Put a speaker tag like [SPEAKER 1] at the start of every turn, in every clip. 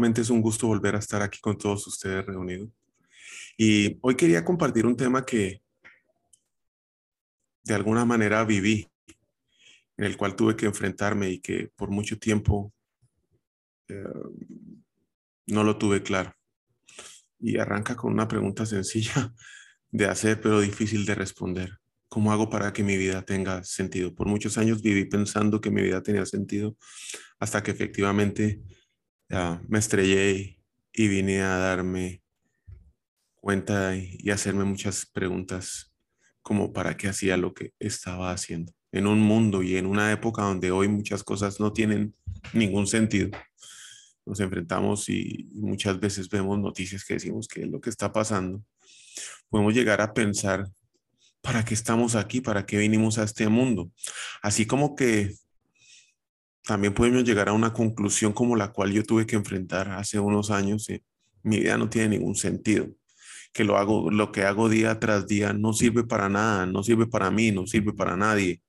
[SPEAKER 1] Nuevamente es un gusto volver a estar aquí con todos ustedes reunidos. Y hoy quería compartir un tema que de alguna manera viví, en el cual tuve que enfrentarme y que por mucho tiempo eh, no lo tuve claro. Y arranca con una pregunta sencilla de hacer, pero difícil de responder. ¿Cómo hago para que mi vida tenga sentido? Por muchos años viví pensando que mi vida tenía sentido hasta que efectivamente me estrellé y, vine a darme cuenta y, hacerme muchas preguntas como para qué hacía lo que estaba haciendo. En un mundo y en una época donde hoy muchas cosas no tienen ningún sentido. Nos enfrentamos y muchas veces vemos noticias que decimos que es lo que está pasando. Podemos llegar a pensar, ¿para qué estamos aquí? ¿Para qué vinimos a este mundo? Así como que también podemos llegar a una conclusión como la cual yo tuve que enfrentar hace unos años. mi vida no tiene ningún sentido. Que lo hago, lo que hago día tras día no sirve para nada, no sirve para mí, no sirve para nadie.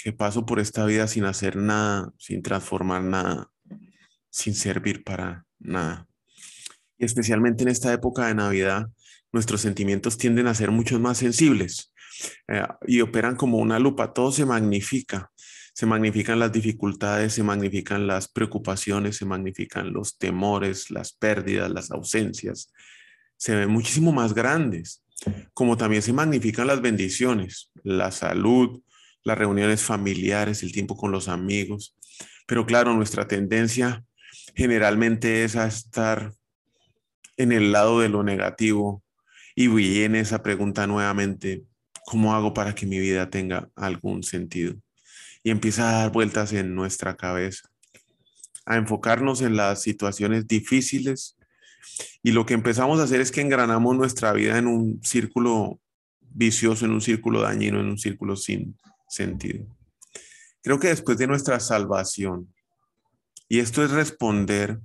[SPEAKER 1] Que paso por esta vida sin hacer nada, sin transformar nada, sin servir para nada. Y especialmente en esta época de Navidad, nuestros sentimientos tienden a ser mucho más sensibles eh, y operan como una lupa, todo se magnifica se magnifican las dificultades, se magnifican las preocupaciones, se magnifican los temores, las pérdidas, las ausencias. Se ven muchísimo más grandes, como también se magnifican las bendiciones, la salud, las reuniones familiares, el tiempo con los amigos. Pero claro, nuestra tendencia generalmente es a estar en el lado de lo negativo y viene esa pregunta nuevamente, ¿cómo hago para que mi vida tenga algún sentido? Y empieza a dar vueltas en nuestra cabeza, a enfocarnos en las situaciones difíciles y lo que empezamos a hacer es que engranamos nuestra vida en un círculo vicioso, en un círculo dañino, en un círculo sin sentido. Creo que después de nuestra salvación, y esto es responder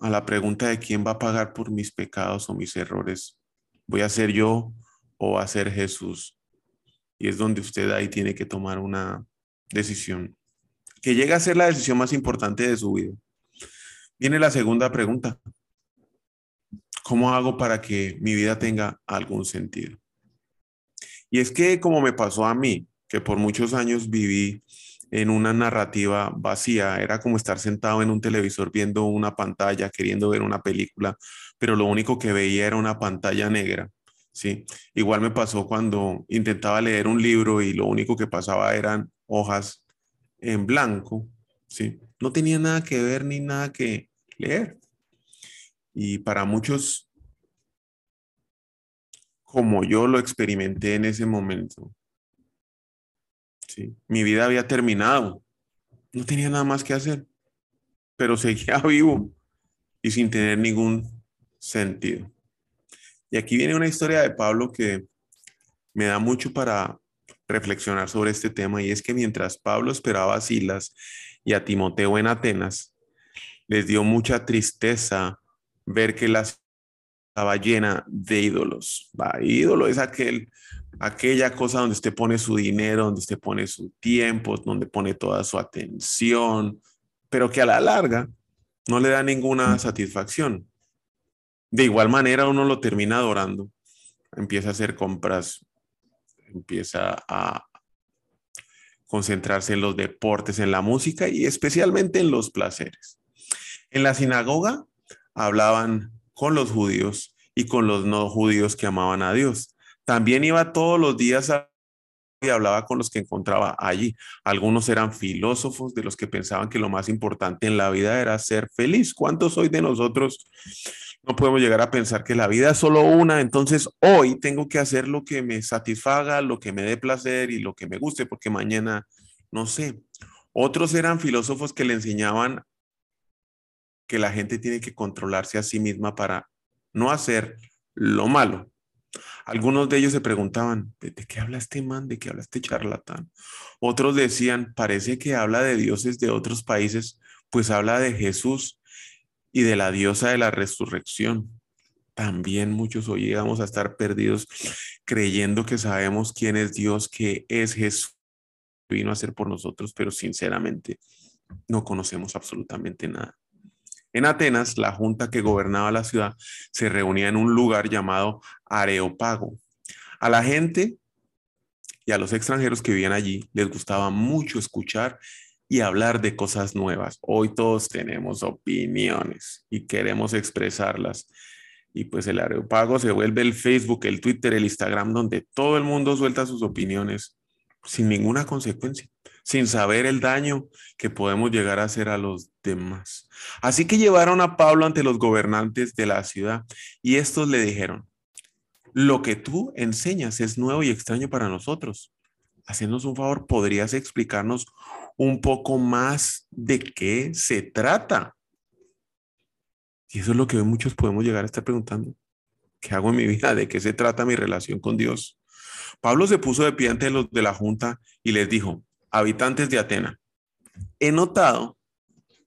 [SPEAKER 1] a la pregunta de quién va a pagar por mis pecados o mis errores, ¿voy a ser yo o va a ser Jesús? Y es donde usted ahí tiene que tomar una decisión, que llega a ser la decisión más importante de su vida. Viene la segunda pregunta. ¿Cómo hago para que mi vida tenga algún sentido? Y es que como me pasó a mí, que por muchos años viví en una narrativa vacía, era como estar sentado en un televisor viendo una pantalla, queriendo ver una película, pero lo único que veía era una pantalla negra. Sí, igual me pasó cuando intentaba leer un libro y lo único que pasaba eran hojas en blanco, ¿sí? No tenía nada que ver ni nada que leer. Y para muchos, como yo lo experimenté en ese momento, ¿sí? Mi vida había terminado. No tenía nada más que hacer, pero seguía vivo y sin tener ningún sentido. Y aquí viene una historia de Pablo que me da mucho para reflexionar sobre este tema y es que mientras Pablo esperaba a Silas y a Timoteo en Atenas, les dio mucha tristeza ver que la estaba llena de ídolos. Va, ídolo es aquel, aquella cosa donde usted pone su dinero, donde usted pone su tiempo, donde pone toda su atención, pero que a la larga no le da ninguna satisfacción. De igual manera uno lo termina adorando, empieza a hacer compras empieza a concentrarse en los deportes, en la música y especialmente en los placeres. En la sinagoga hablaban con los judíos y con los no judíos que amaban a Dios. También iba todos los días y hablaba con los que encontraba allí. Algunos eran filósofos de los que pensaban que lo más importante en la vida era ser feliz. ¿Cuántos hoy de nosotros No podemos llegar a pensar que la vida es solo una, entonces hoy tengo que hacer lo que me satisfaga, lo que me dé placer y lo que me guste, porque mañana no sé. Otros eran filósofos que le enseñaban que la gente tiene que controlarse a sí misma para no hacer lo malo. Algunos de ellos se preguntaban, ¿de qué habla este man? ¿De qué habla este charlatán? Otros decían, parece que habla de dioses de otros países, pues habla de Jesús y de la diosa de la resurrección. También muchos hoy llegamos a estar perdidos creyendo que sabemos quién es Dios, que es Jesús, vino a ser por nosotros, pero sinceramente no conocemos absolutamente nada. En Atenas, la junta que gobernaba la ciudad se reunía en un lugar llamado Areopago. A la gente y a los extranjeros que vivían allí les gustaba mucho escuchar y hablar de cosas nuevas. Hoy todos tenemos opiniones y queremos expresarlas. Y pues el Areopago se vuelve el Facebook, el Twitter, el Instagram, donde todo el mundo suelta sus opiniones sin ninguna consecuencia, sin saber el daño que podemos llegar a hacer a los demás. Así que llevaron a Pablo ante los gobernantes de la ciudad y estos le dijeron, lo que tú enseñas es nuevo y extraño para nosotros. Haciéndonos un favor, ¿podrías explicarnos un poco más de qué se trata. Y eso es lo que hoy muchos podemos llegar a estar preguntando. ¿Qué hago en mi vida? ¿De qué se trata mi relación con Dios? Pablo se puso de pie ante los de la junta y les dijo, habitantes de Atena, he notado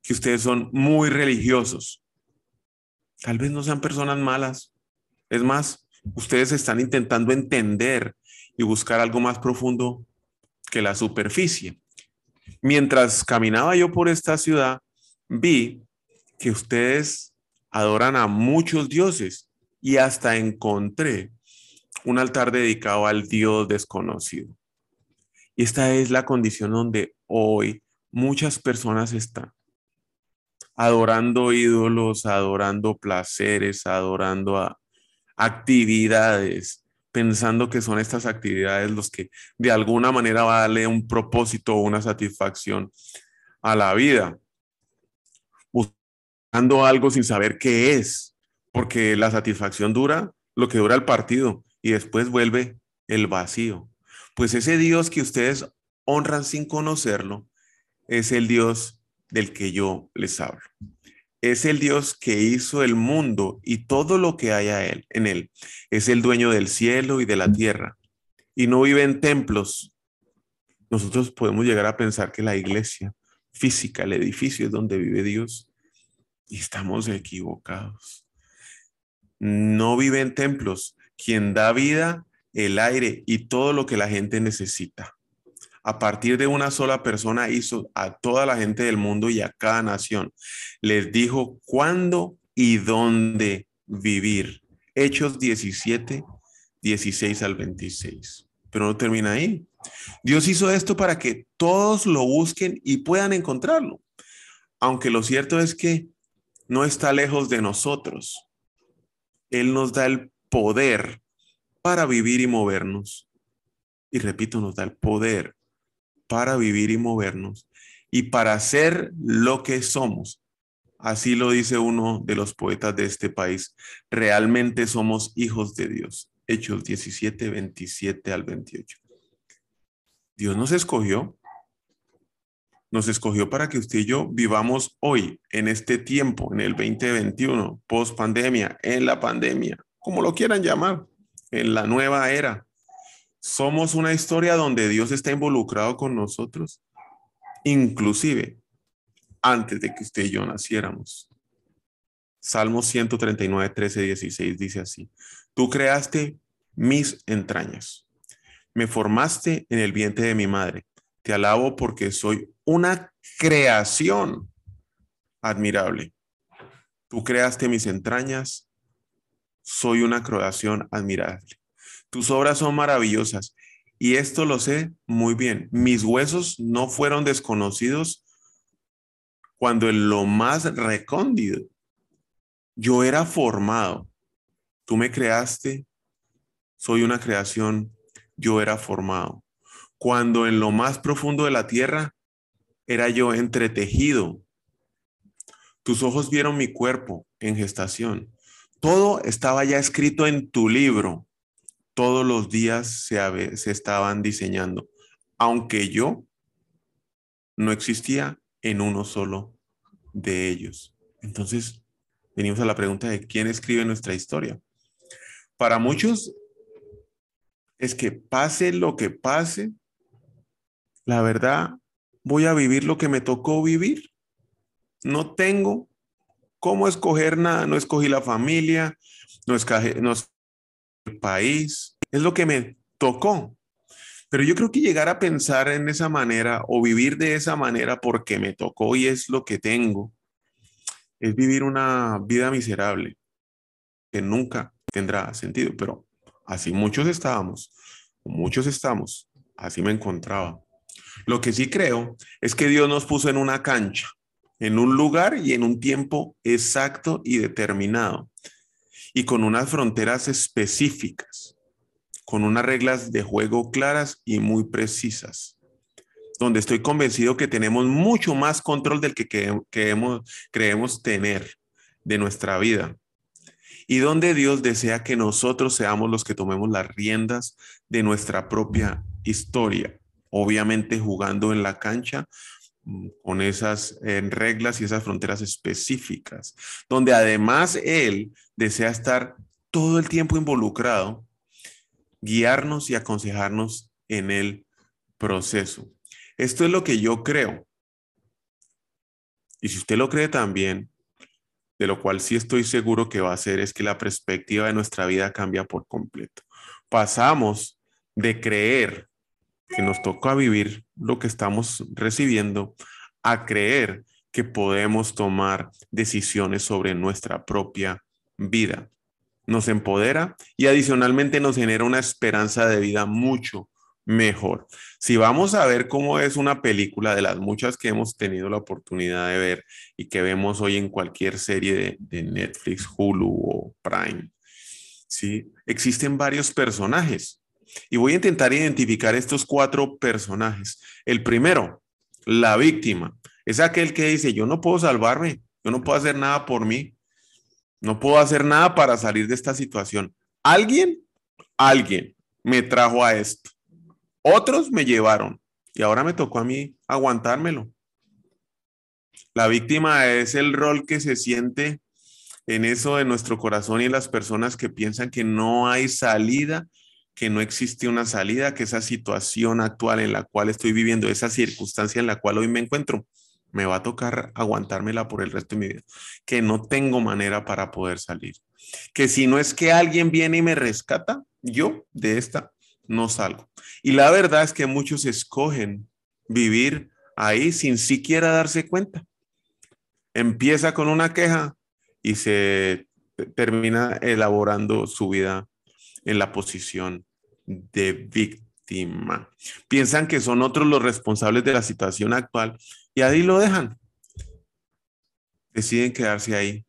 [SPEAKER 1] que ustedes son muy religiosos. Tal vez no sean personas malas. Es más, ustedes están intentando entender y buscar algo más profundo que la superficie. Mientras caminaba yo por esta ciudad, vi que ustedes adoran a muchos dioses y hasta encontré un altar dedicado al Dios desconocido. Y esta es la condición donde hoy muchas personas están adorando ídolos, adorando placeres, adorando actividades, pensando que son estas actividades los que de alguna manera va a darle un propósito o una satisfacción a la vida. Buscando algo sin saber qué es, porque la satisfacción dura lo que dura el partido y después vuelve el vacío. Pues ese Dios que ustedes honran sin conocerlo es el Dios del que yo les hablo es el Dios que hizo el mundo y todo lo que hay él, en él. Es el dueño del cielo y de la tierra. Y no vive en templos. Nosotros podemos llegar a pensar que la iglesia física, el edificio es donde vive Dios. Y estamos equivocados. No vive en templos. Quien da vida, el aire y todo lo que la gente necesita a partir de una sola persona hizo a toda la gente del mundo y a cada nación. Les dijo cuándo y dónde vivir. Hechos 17, 16 al 26. Pero no termina ahí. Dios hizo esto para que todos lo busquen y puedan encontrarlo. Aunque lo cierto es que no está lejos de nosotros. Él nos da el poder para vivir y movernos. Y repito, nos da el poder para vivir y movernos y para ser lo que somos. Así lo dice uno de los poetas de este país. Realmente somos hijos de Dios. Hechos 17, 27 al 28. Dios nos escogió. Nos escogió para que usted y yo vivamos hoy, en este tiempo, en el 2021, post pandemia, en la pandemia, como lo quieran llamar, en la nueva era. Somos una historia donde Dios está involucrado con nosotros, inclusive antes de que usted y yo naciéramos. Salmo 139, 13, 16 dice así, tú creaste mis entrañas, me formaste en el vientre de mi madre, te alabo porque soy una creación admirable. Tú creaste mis entrañas, soy una creación admirable. Tus obras son maravillosas y esto lo sé muy bien. Mis huesos no fueron desconocidos cuando en lo más recóndito yo era formado. Tú me creaste, soy una creación, yo era formado. Cuando en lo más profundo de la tierra era yo entretejido. Tus ojos vieron mi cuerpo en gestación. Todo estaba ya escrito en tu libro. Todos los días se, se estaban diseñando, aunque yo no existía en uno solo de ellos. Entonces, venimos a la pregunta de quién escribe nuestra historia. Para muchos es que pase lo que pase, la verdad, voy a vivir lo que me tocó vivir. No tengo cómo escoger nada, no escogí la familia, no escogí, país, es lo que me tocó. Pero yo creo que llegar a pensar en esa manera o vivir de esa manera porque me tocó y es lo que tengo, es vivir una vida miserable que nunca tendrá sentido. Pero así muchos estábamos, muchos estamos, así me encontraba. Lo que sí creo es que Dios nos puso en una cancha, en un lugar y en un tiempo exacto y determinado, y con unas fronteras específicas con unas reglas de juego claras y muy precisas, donde estoy convencido que tenemos mucho más control del que creemos, creemos tener de nuestra vida. Y donde Dios desea que nosotros seamos los que tomemos las riendas de nuestra propia historia, obviamente jugando en la cancha con esas reglas y esas fronteras específicas, donde además Él desea estar todo el tiempo involucrado guiarnos y aconsejarnos en el proceso. Esto es lo que yo creo. Y si usted lo cree también, de lo cual sí estoy seguro que va a ser, es que la perspectiva de nuestra vida cambia por completo. Pasamos de creer que nos toca vivir lo que estamos recibiendo a creer que podemos tomar decisiones sobre nuestra propia vida nos empodera y adicionalmente nos genera una esperanza de vida mucho mejor. Si vamos a ver cómo es una película de las muchas que hemos tenido la oportunidad de ver y que vemos hoy en cualquier serie de, Netflix, Hulu o Prime, ¿sí? existen varios personajes. Y voy a intentar identificar estos cuatro personajes. El primero, la víctima, es aquel que dice, yo no puedo salvarme, yo no puedo hacer nada por mí, no puedo hacer nada para salir de esta situación. Alguien, alguien me trajo a esto. Otros me llevaron y ahora me tocó a mí aguantármelo. La víctima es el rol que se siente en eso de nuestro corazón y en las personas que piensan que no hay salida, que no existe una salida, que esa situación actual en la cual estoy viviendo, esa circunstancia en la cual hoy me encuentro, me va a tocar aguantármela por el resto de mi vida, que no tengo manera para poder salir, que si no es que alguien viene y me rescata, yo de esta no salgo. Y la verdad es que muchos escogen vivir ahí sin siquiera darse cuenta. Empieza con una queja y se termina elaborando su vida en la posición de víctima. Piensan que son otros los responsables de la situación actual y ahí lo dejan. Deciden quedarse ahí.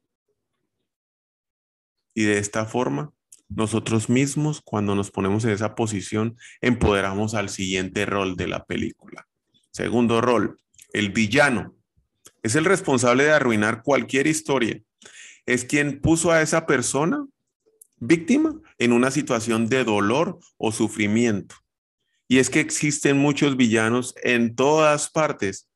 [SPEAKER 1] Y de esta forma, nosotros mismos, cuando nos ponemos en esa posición, empoderamos al siguiente rol de la película. Segundo rol, el villano. Es el responsable de arruinar cualquier historia. Es quien puso a esa persona víctima en una situación de dolor o sufrimiento. Y es que existen muchos villanos en todas partes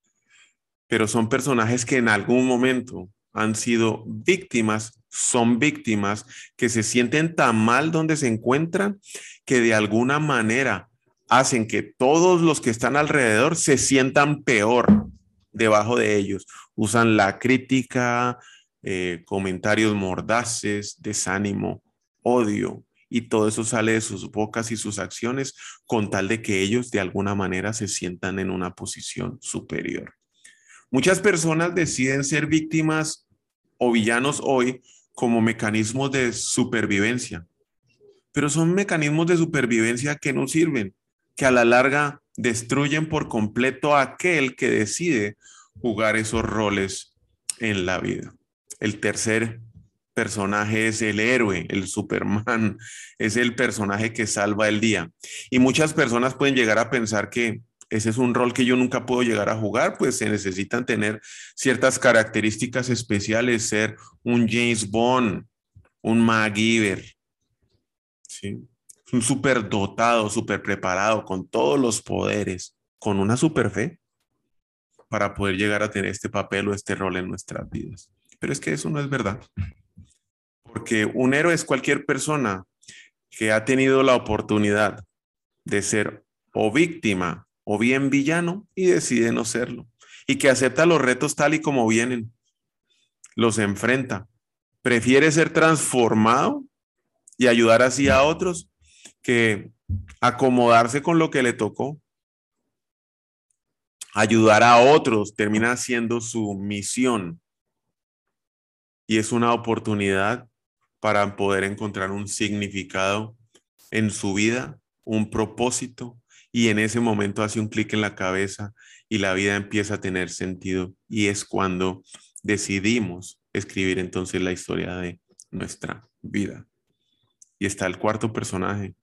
[SPEAKER 1] pero son personajes que en algún momento han sido víctimas, son víctimas que se sienten tan mal donde se encuentran que de alguna manera hacen que todos los que están alrededor se sientan peor debajo de ellos. Usan la crítica, eh, comentarios mordaces, desánimo, odio, y todo eso sale de sus bocas y sus acciones con tal de que ellos de alguna manera se sientan en una posición superior. Muchas personas deciden ser víctimas o villanos hoy como mecanismos de supervivencia, pero son mecanismos de supervivencia que no sirven, que a la larga destruyen por completo a aquel que decide jugar esos roles en la vida. El tercer personaje es el héroe, el Superman, es el personaje que salva el día. Y muchas personas pueden llegar a pensar que ese es un rol que yo nunca puedo llegar a jugar, pues se necesitan tener ciertas características especiales, ser un James Bond, un MacGyver, ¿sí? un súper dotado, súper preparado, con todos los poderes, con una super fe para poder llegar a tener este papel o este rol en nuestras vidas. Pero es que eso no es verdad. Porque un héroe es cualquier persona que ha tenido la oportunidad de ser o víctima o bien villano y decide no serlo. Y que acepta los retos tal y como vienen. Los enfrenta. Prefiere ser transformado y ayudar así a otros que acomodarse con lo que le tocó. Ayudar a otros termina siendo su misión. Y es una oportunidad para poder encontrar un significado en su vida, un propósito, y en ese momento hace un clic en la cabeza y la vida empieza a tener sentido. Y es cuando decidimos escribir entonces la historia de nuestra vida. Y está el cuarto personaje,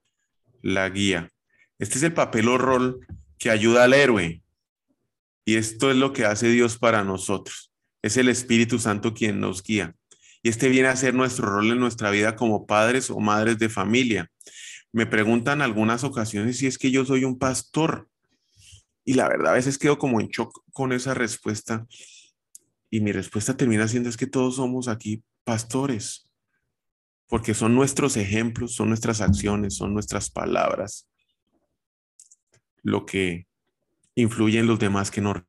[SPEAKER 1] la guía. Este es el papel o rol que ayuda al héroe. Y esto es lo que hace Dios para nosotros. Es el Espíritu Santo quien nos guía. Y este viene a ser nuestro rol en nuestra vida como padres o madres de familia. Me preguntan algunas ocasiones si es que yo soy un pastor. Y la verdad, a veces quedo como en shock con esa respuesta. Y mi respuesta termina siendo es que todos somos aquí pastores porque son nuestros ejemplos, son nuestras acciones, son nuestras palabras, lo que influye en los demás que no, en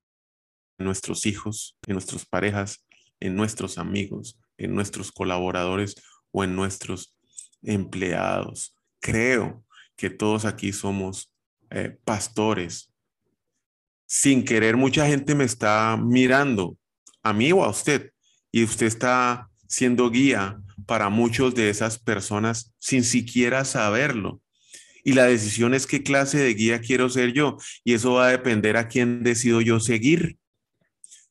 [SPEAKER 1] nuestros hijos, en nuestras parejas, en nuestros amigos, en nuestros colaboradores o en nuestros empleados. Creo que todos aquí somos eh, pastores. Sin querer, mucha gente me está mirando, a mí o a usted, y usted está siendo guía para muchos de esas personas sin siquiera saberlo. Y la decisión es qué clase de guía quiero ser yo. Y eso va a depender a quién decido yo seguir.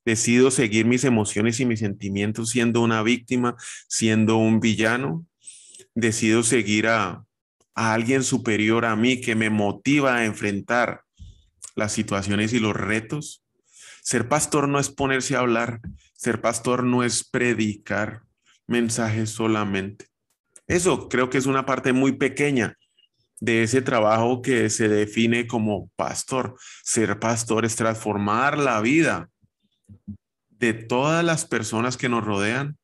[SPEAKER 1] Decido seguir mis emociones y mis sentimientos siendo una víctima, siendo un villano. Decido seguir a, alguien superior a mí que me motiva a enfrentar las situaciones y los retos. Ser pastor no es ponerse a hablar, ser pastor no es predicar, mensajes solamente. Eso creo que es una parte muy pequeña de ese trabajo que se define como pastor. Ser pastor es transformar la vida de todas las personas que nos rodean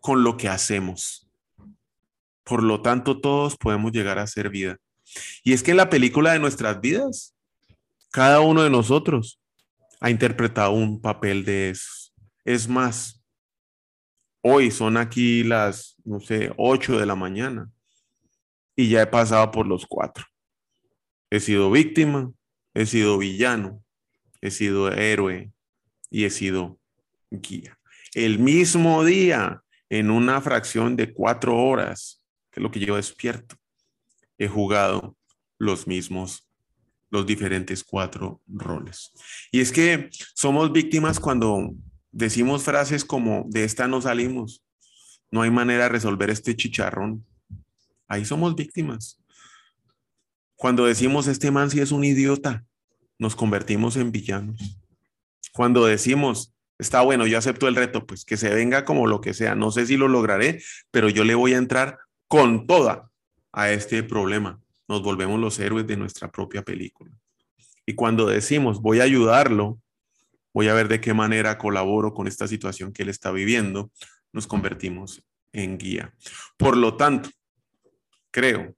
[SPEAKER 1] con lo que hacemos. Por lo tanto, todos podemos llegar a ser vida. Y es que en la película de nuestras vidas, cada uno de nosotros ha interpretado un papel de eso. Es más, Hoy son aquí las, no sé, 8 de la mañana y ya he pasado por los cuatro. He sido víctima, he sido villano, he sido héroe y he sido guía. El mismo día, en una fracción de cuatro horas, que es lo que yo despierto, he jugado los mismos, los diferentes cuatro roles. Y es que somos víctimas cuando decimos frases como de esta no salimos, no hay manera de resolver este chicharrón. Ahí somos víctimas. Cuando decimos este man si es un idiota, nos convertimos en villanos. Cuando decimos, está bueno, yo acepto el reto, pues que se venga como lo que sea, no sé si lo lograré, pero yo le voy a entrar con toda a este problema. Nos volvemos los héroes de nuestra propia película. Y cuando decimos, voy a ayudarlo, voy a ver de qué manera colaboro con esta situación que él está viviendo, nos convertimos en guía. Por lo tanto, creo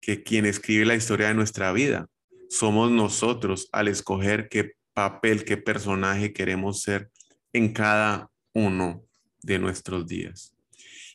[SPEAKER 1] que quien escribe la historia de nuestra vida somos nosotros al escoger qué papel, qué personaje queremos ser en cada uno de nuestros días.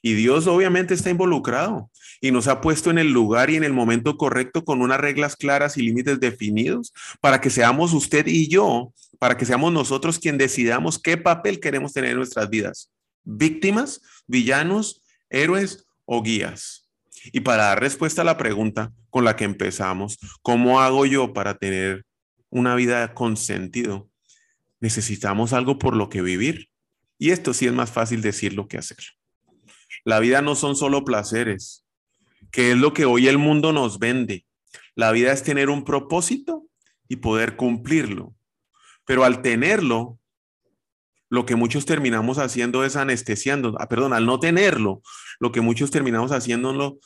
[SPEAKER 1] Y Dios obviamente está involucrado y nos ha puesto en el lugar y en el momento correcto con unas reglas claras y límites definidos para que seamos usted y yo, para que seamos nosotros quien decidamos qué papel queremos tener en nuestras vidas. Víctimas, villanos, héroes o guías. Y para dar respuesta a la pregunta con la que empezamos, ¿cómo hago yo para tener una vida con sentido? Necesitamos algo por lo que vivir. Y esto sí es más fácil decirlo que hacer. La vida no son solo placeres, que es lo que hoy el mundo nos vende. La vida es tener un propósito y poder cumplirlo. Pero al tenerlo, lo que muchos terminamos haciendo es anestesiando, ah, perdón, al no tenerlo, lo que muchos terminamos haciéndolo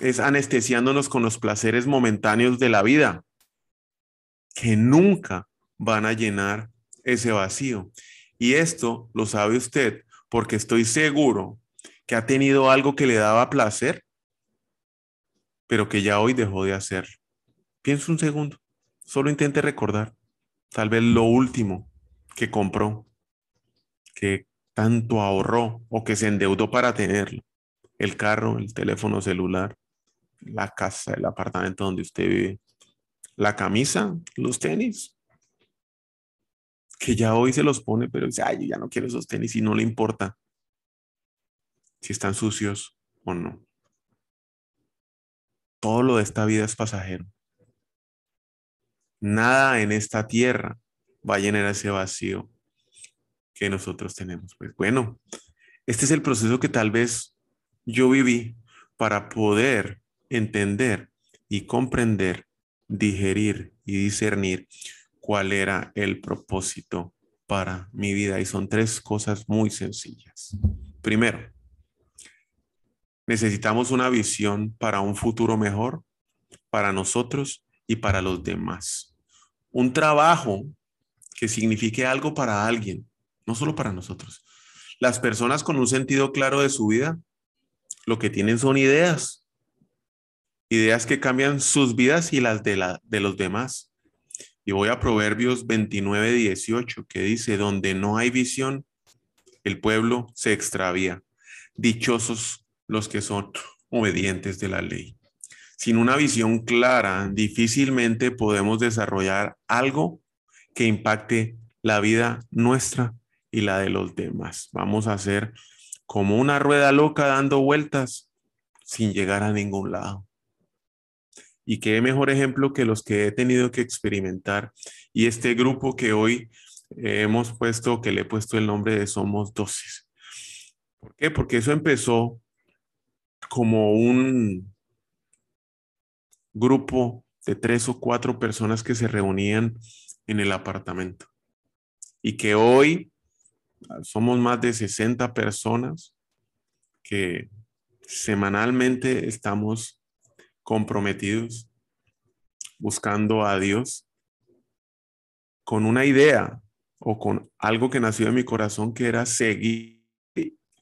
[SPEAKER 1] es anestesiándonos con los placeres momentáneos de la vida, que nunca van a llenar ese vacío. Y esto lo sabe usted porque estoy seguro que ha tenido algo que le daba placer, pero que ya hoy dejó de hacer. Piensa un segundo, solo intente recordar tal vez lo último que compró, que tanto ahorró o que se endeudó para tenerlo. El carro, el teléfono celular, la casa, el apartamento donde usted vive, la camisa, los tenis, que ya hoy se los pone, pero dice, ay, ya no quiero esos tenis y no le importa si están sucios o no. Todo lo de esta vida es pasajero. Nada en esta tierra va a llenar ese vacío que nosotros tenemos. Pues bueno, este es el proceso que tal vez yo viví para poder entender y comprender, digerir y discernir cuál era el propósito para mi vida. Y son tres cosas muy sencillas. Primero, necesitamos una visión para un futuro mejor para nosotros y para los demás. Un trabajo que signifique algo para alguien, no solo para nosotros. Las personas con un sentido claro de su vida, lo que tienen son ideas, ideas que cambian sus vidas y las de, la, de los demás. Y voy a Proverbios 29, 18, que dice, donde no hay visión, el pueblo se extravía. Dichosos los que son obedientes de la ley. Sin una visión clara, difícilmente podemos desarrollar algo que impacte la vida nuestra y la de los demás. Vamos a ser como una rueda loca dando vueltas sin llegar a ningún lado. Y qué mejor ejemplo que los que he tenido que experimentar. Y este grupo que hoy hemos puesto, que le he puesto el nombre de Somos Dosis. ¿Por qué? Porque eso empezó como un grupo de tres o cuatro personas que se reunían en el apartamento. Y que hoy somos más de 60 personas que semanalmente estamos comprometidos, buscando a Dios con una idea o con algo que nació en mi corazón que era seguir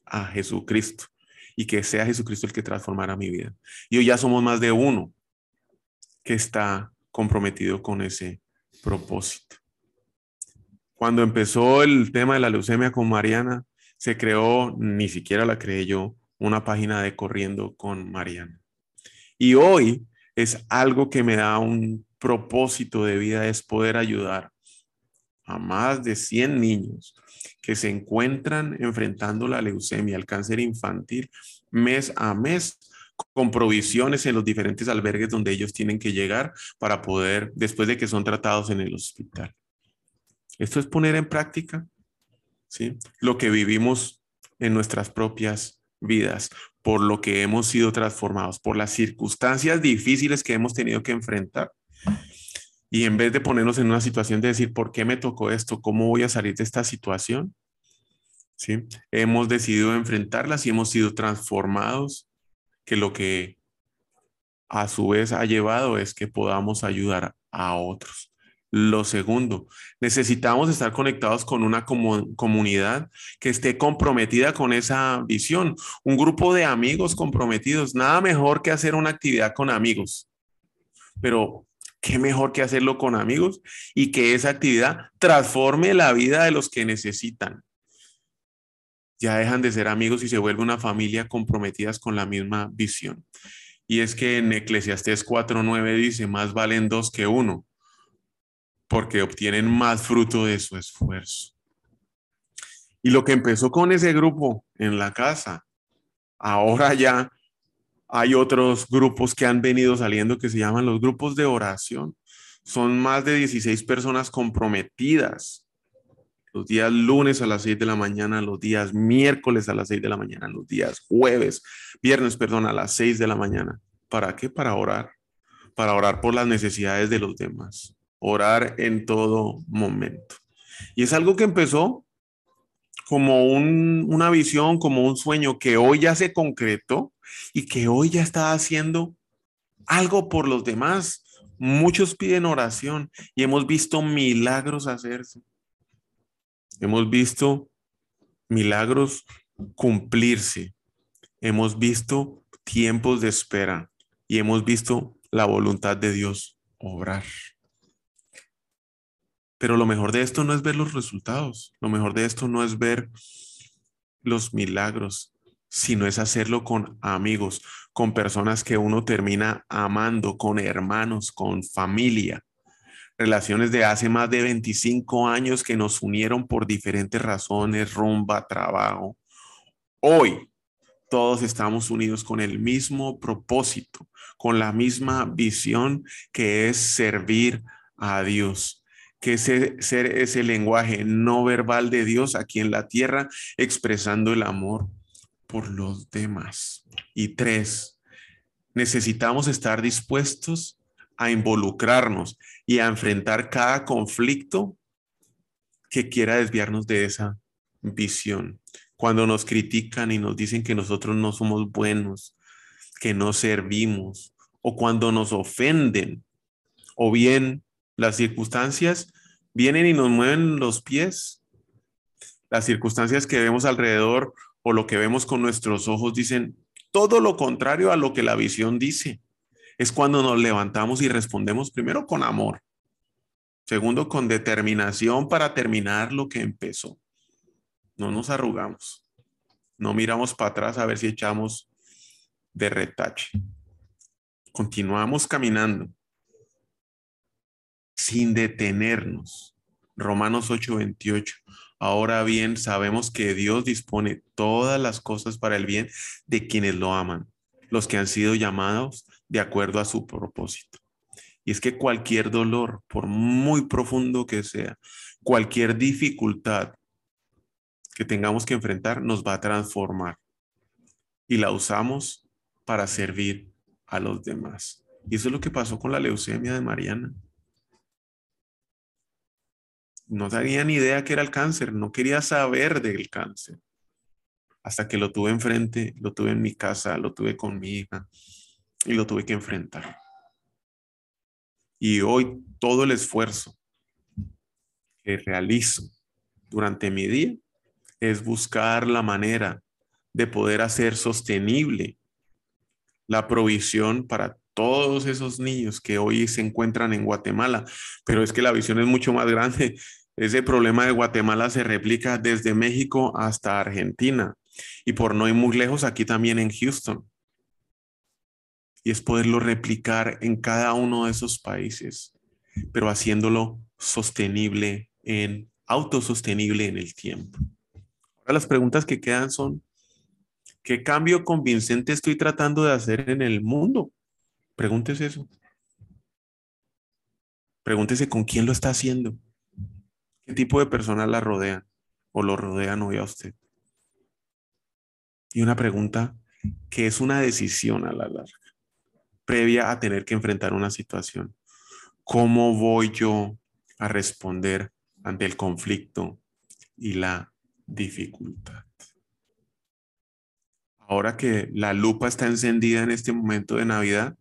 [SPEAKER 1] a Jesucristo y que sea Jesucristo el que transformara mi vida. Y hoy ya somos más de uno que está comprometido con ese propósito. Cuando empezó el tema de la leucemia con Mariana, se creó, ni siquiera la creé yo, una página de Corriendo con Mariana. Y hoy es algo que me da un propósito de vida, es poder ayudar a más de 100 niños que se encuentran enfrentando la leucemia, el cáncer infantil, mes a mes, con provisiones en los diferentes albergues donde ellos tienen que llegar para poder, después de que son tratados en el hospital. Esto es poner en práctica ¿sí? lo que vivimos en nuestras propias vidas, por lo que hemos sido transformados, por las circunstancias difíciles que hemos tenido que enfrentar. Y en vez de ponernos en una situación de decir, ¿por qué me tocó esto? ¿Cómo voy a salir de esta situación? ¿Sí? Hemos decidido enfrentarlas y hemos sido transformados, que lo que a su vez ha llevado es que podamos ayudar a otros. Lo segundo, necesitamos estar conectados con una comunidad que esté comprometida con esa visión, un grupo de amigos comprometidos. Nada mejor que hacer una actividad con amigos, pero qué mejor que hacerlo con amigos y que esa actividad transforme la vida de los que necesitan. Ya dejan de ser amigos y se vuelve una familia comprometidas con la misma visión. Y es que en Eclesiastés 4.9 dice, más valen dos que uno porque obtienen más fruto de su esfuerzo. Y lo que empezó con ese grupo en la casa, ahora ya hay otros grupos que han venido saliendo que se llaman los grupos de oración. Son más de 16 personas comprometidas. Los días lunes a las 6 de la mañana, los días miércoles a las 6 de la mañana, los días jueves, viernes, perdón, a las 6 de la mañana. ¿Para qué? Para orar. Para orar por las necesidades de los demás orar en todo momento. Y es algo que empezó como una visión, como un sueño que hoy ya se concretó y que hoy ya está haciendo algo por los demás. Muchos piden oración y hemos visto milagros hacerse. Hemos visto milagros cumplirse. Hemos visto tiempos de espera y hemos visto la voluntad de Dios obrar. Pero lo mejor de esto no es ver los resultados, lo mejor de esto no es ver los milagros, sino es hacerlo con amigos, con personas que uno termina amando, con hermanos, con familia. Relaciones de hace más de 25 años que nos unieron por diferentes razones, rumba, trabajo. Hoy todos estamos unidos con el mismo propósito, con la misma visión que es servir a Dios, que es ser ese lenguaje no verbal de Dios aquí en la tierra, expresando el amor por los demás. Y tres, necesitamos estar dispuestos a involucrarnos y a enfrentar cada conflicto que quiera desviarnos de esa visión cuando nos critican y nos dicen que nosotros no somos buenos, que no servimos, o cuando nos ofenden, o bien las circunstancias vienen y nos mueven los pies. Las circunstancias que vemos alrededor o lo que vemos con nuestros ojos dicen todo lo contrario a lo que la visión dice. Es cuando nos levantamos y respondemos primero con amor, segundo con determinación para terminar lo que empezó no nos arrugamos, no miramos para atrás a ver si echamos de retache. Continuamos caminando sin detenernos. Romanos 8:28. Ahora bien, sabemos que Dios dispone todas las cosas para el bien de quienes lo aman, los que han sido llamados de acuerdo a su propósito. Y es que cualquier dolor, por muy profundo que sea, cualquier dificultad, que tengamos que enfrentar nos va a transformar y la usamos para servir a los demás. Y eso es lo que pasó con la leucemia de Mariana. No tenía ni idea que era el cáncer, no quería saber del cáncer. Hasta que lo tuve enfrente, lo tuve en mi casa, lo tuve con mi hija y lo tuve que enfrentar. Y hoy todo el esfuerzo que realizo durante mi día es buscar la manera de poder hacer sostenible la provisión para todos esos niños que hoy se encuentran en Guatemala. Pero es que la visión es mucho más grande. Ese problema de Guatemala se replica desde México hasta Argentina y por no ir muy lejos aquí también en Houston. Y es poderlo replicar en cada uno de esos países, pero haciéndolo sostenible en autosostenible en el tiempo. Ahora las preguntas que quedan son, ¿qué cambio convincente estoy tratando de hacer en el mundo? Pregúntese eso. Pregúntese con quién lo está haciendo. ¿Qué tipo de personas la rodean o lo rodean hoy a usted? Y una pregunta que es una decisión a la larga, previa a tener que enfrentar una situación. ¿Cómo voy yo a responder ante el conflicto y la dificultad. Ahora que la lupa está encendida en este momento de Navidad,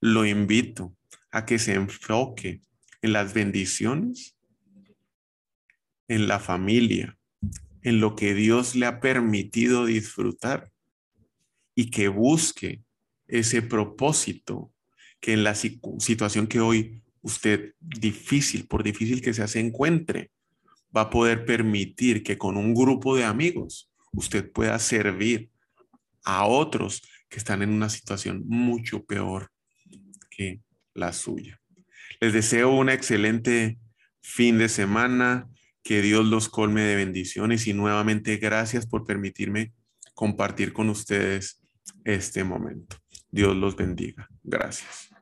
[SPEAKER 1] lo invito a que se enfoque en las bendiciones, en la familia, en lo que Dios le ha permitido disfrutar y que busque ese propósito que en la situación que hoy usted difícil, por difícil que sea, se encuentre, va a poder permitir que con un grupo de amigos usted pueda servir a otros que están en una situación mucho peor que la suya. Les deseo un excelente fin de semana, que Dios los colme de bendiciones y nuevamente gracias por permitirme compartir con ustedes este momento. Dios los bendiga. Gracias.